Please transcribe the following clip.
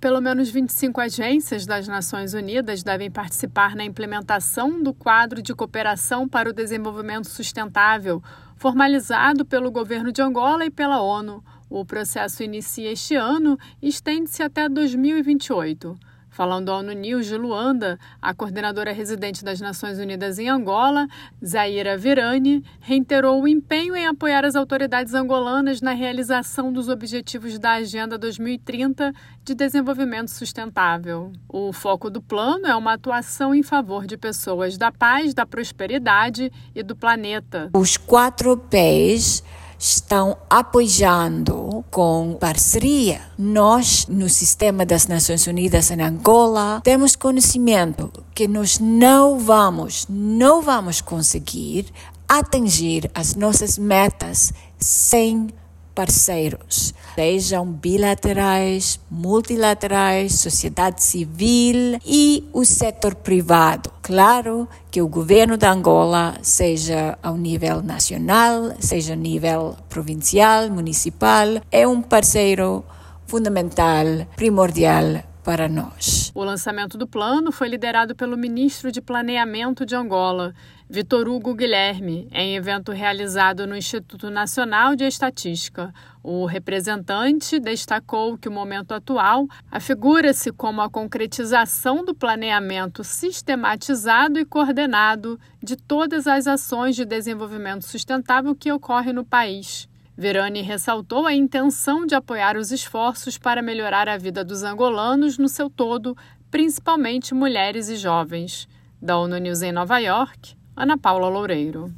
Pelo menos 25 agências das Nações Unidas devem participar na implementação do quadro de cooperação para o desenvolvimento sustentável, formalizado pelo governo de Angola e pela ONU. O processo inicia este ano e estende-se até 2028. Falando ao ONU de Luanda, a coordenadora residente das Nações Unidas em Angola, Zaira Virani, reiterou o empenho em apoiar as autoridades angolanas na realização dos objetivos da Agenda 2030 de Desenvolvimento Sustentável. O foco do plano é uma atuação em favor de pessoas da paz, da prosperidade e do planeta. Os quatro P's estão apoiando com parceria. Nós, no sistema das Nações Unidas em Angola, temos conhecimento que nós não vamos, não vamos conseguir atingir as nossas metas sem parceiros, sejam bilaterais, multilaterais, sociedade civil e o setor privado. Claro que o governo da Angola, seja ao nível nacional, seja ao nível provincial, municipal, é um parceiro fundamental, primordial para nós. O lançamento do plano foi liderado pelo ministro de Planeamento de Angola, Vitor Hugo Guilherme, em evento realizado no Instituto Nacional de Estatística. O representante destacou que o momento atual afigura-se como a concretização do planeamento sistematizado e coordenado de todas as ações de desenvolvimento sustentável que ocorrem no país. Verani ressaltou a intenção de apoiar os esforços para melhorar a vida dos angolanos no seu todo, principalmente mulheres e jovens. Da ONU News em Nova York, Ana Paula Loureiro.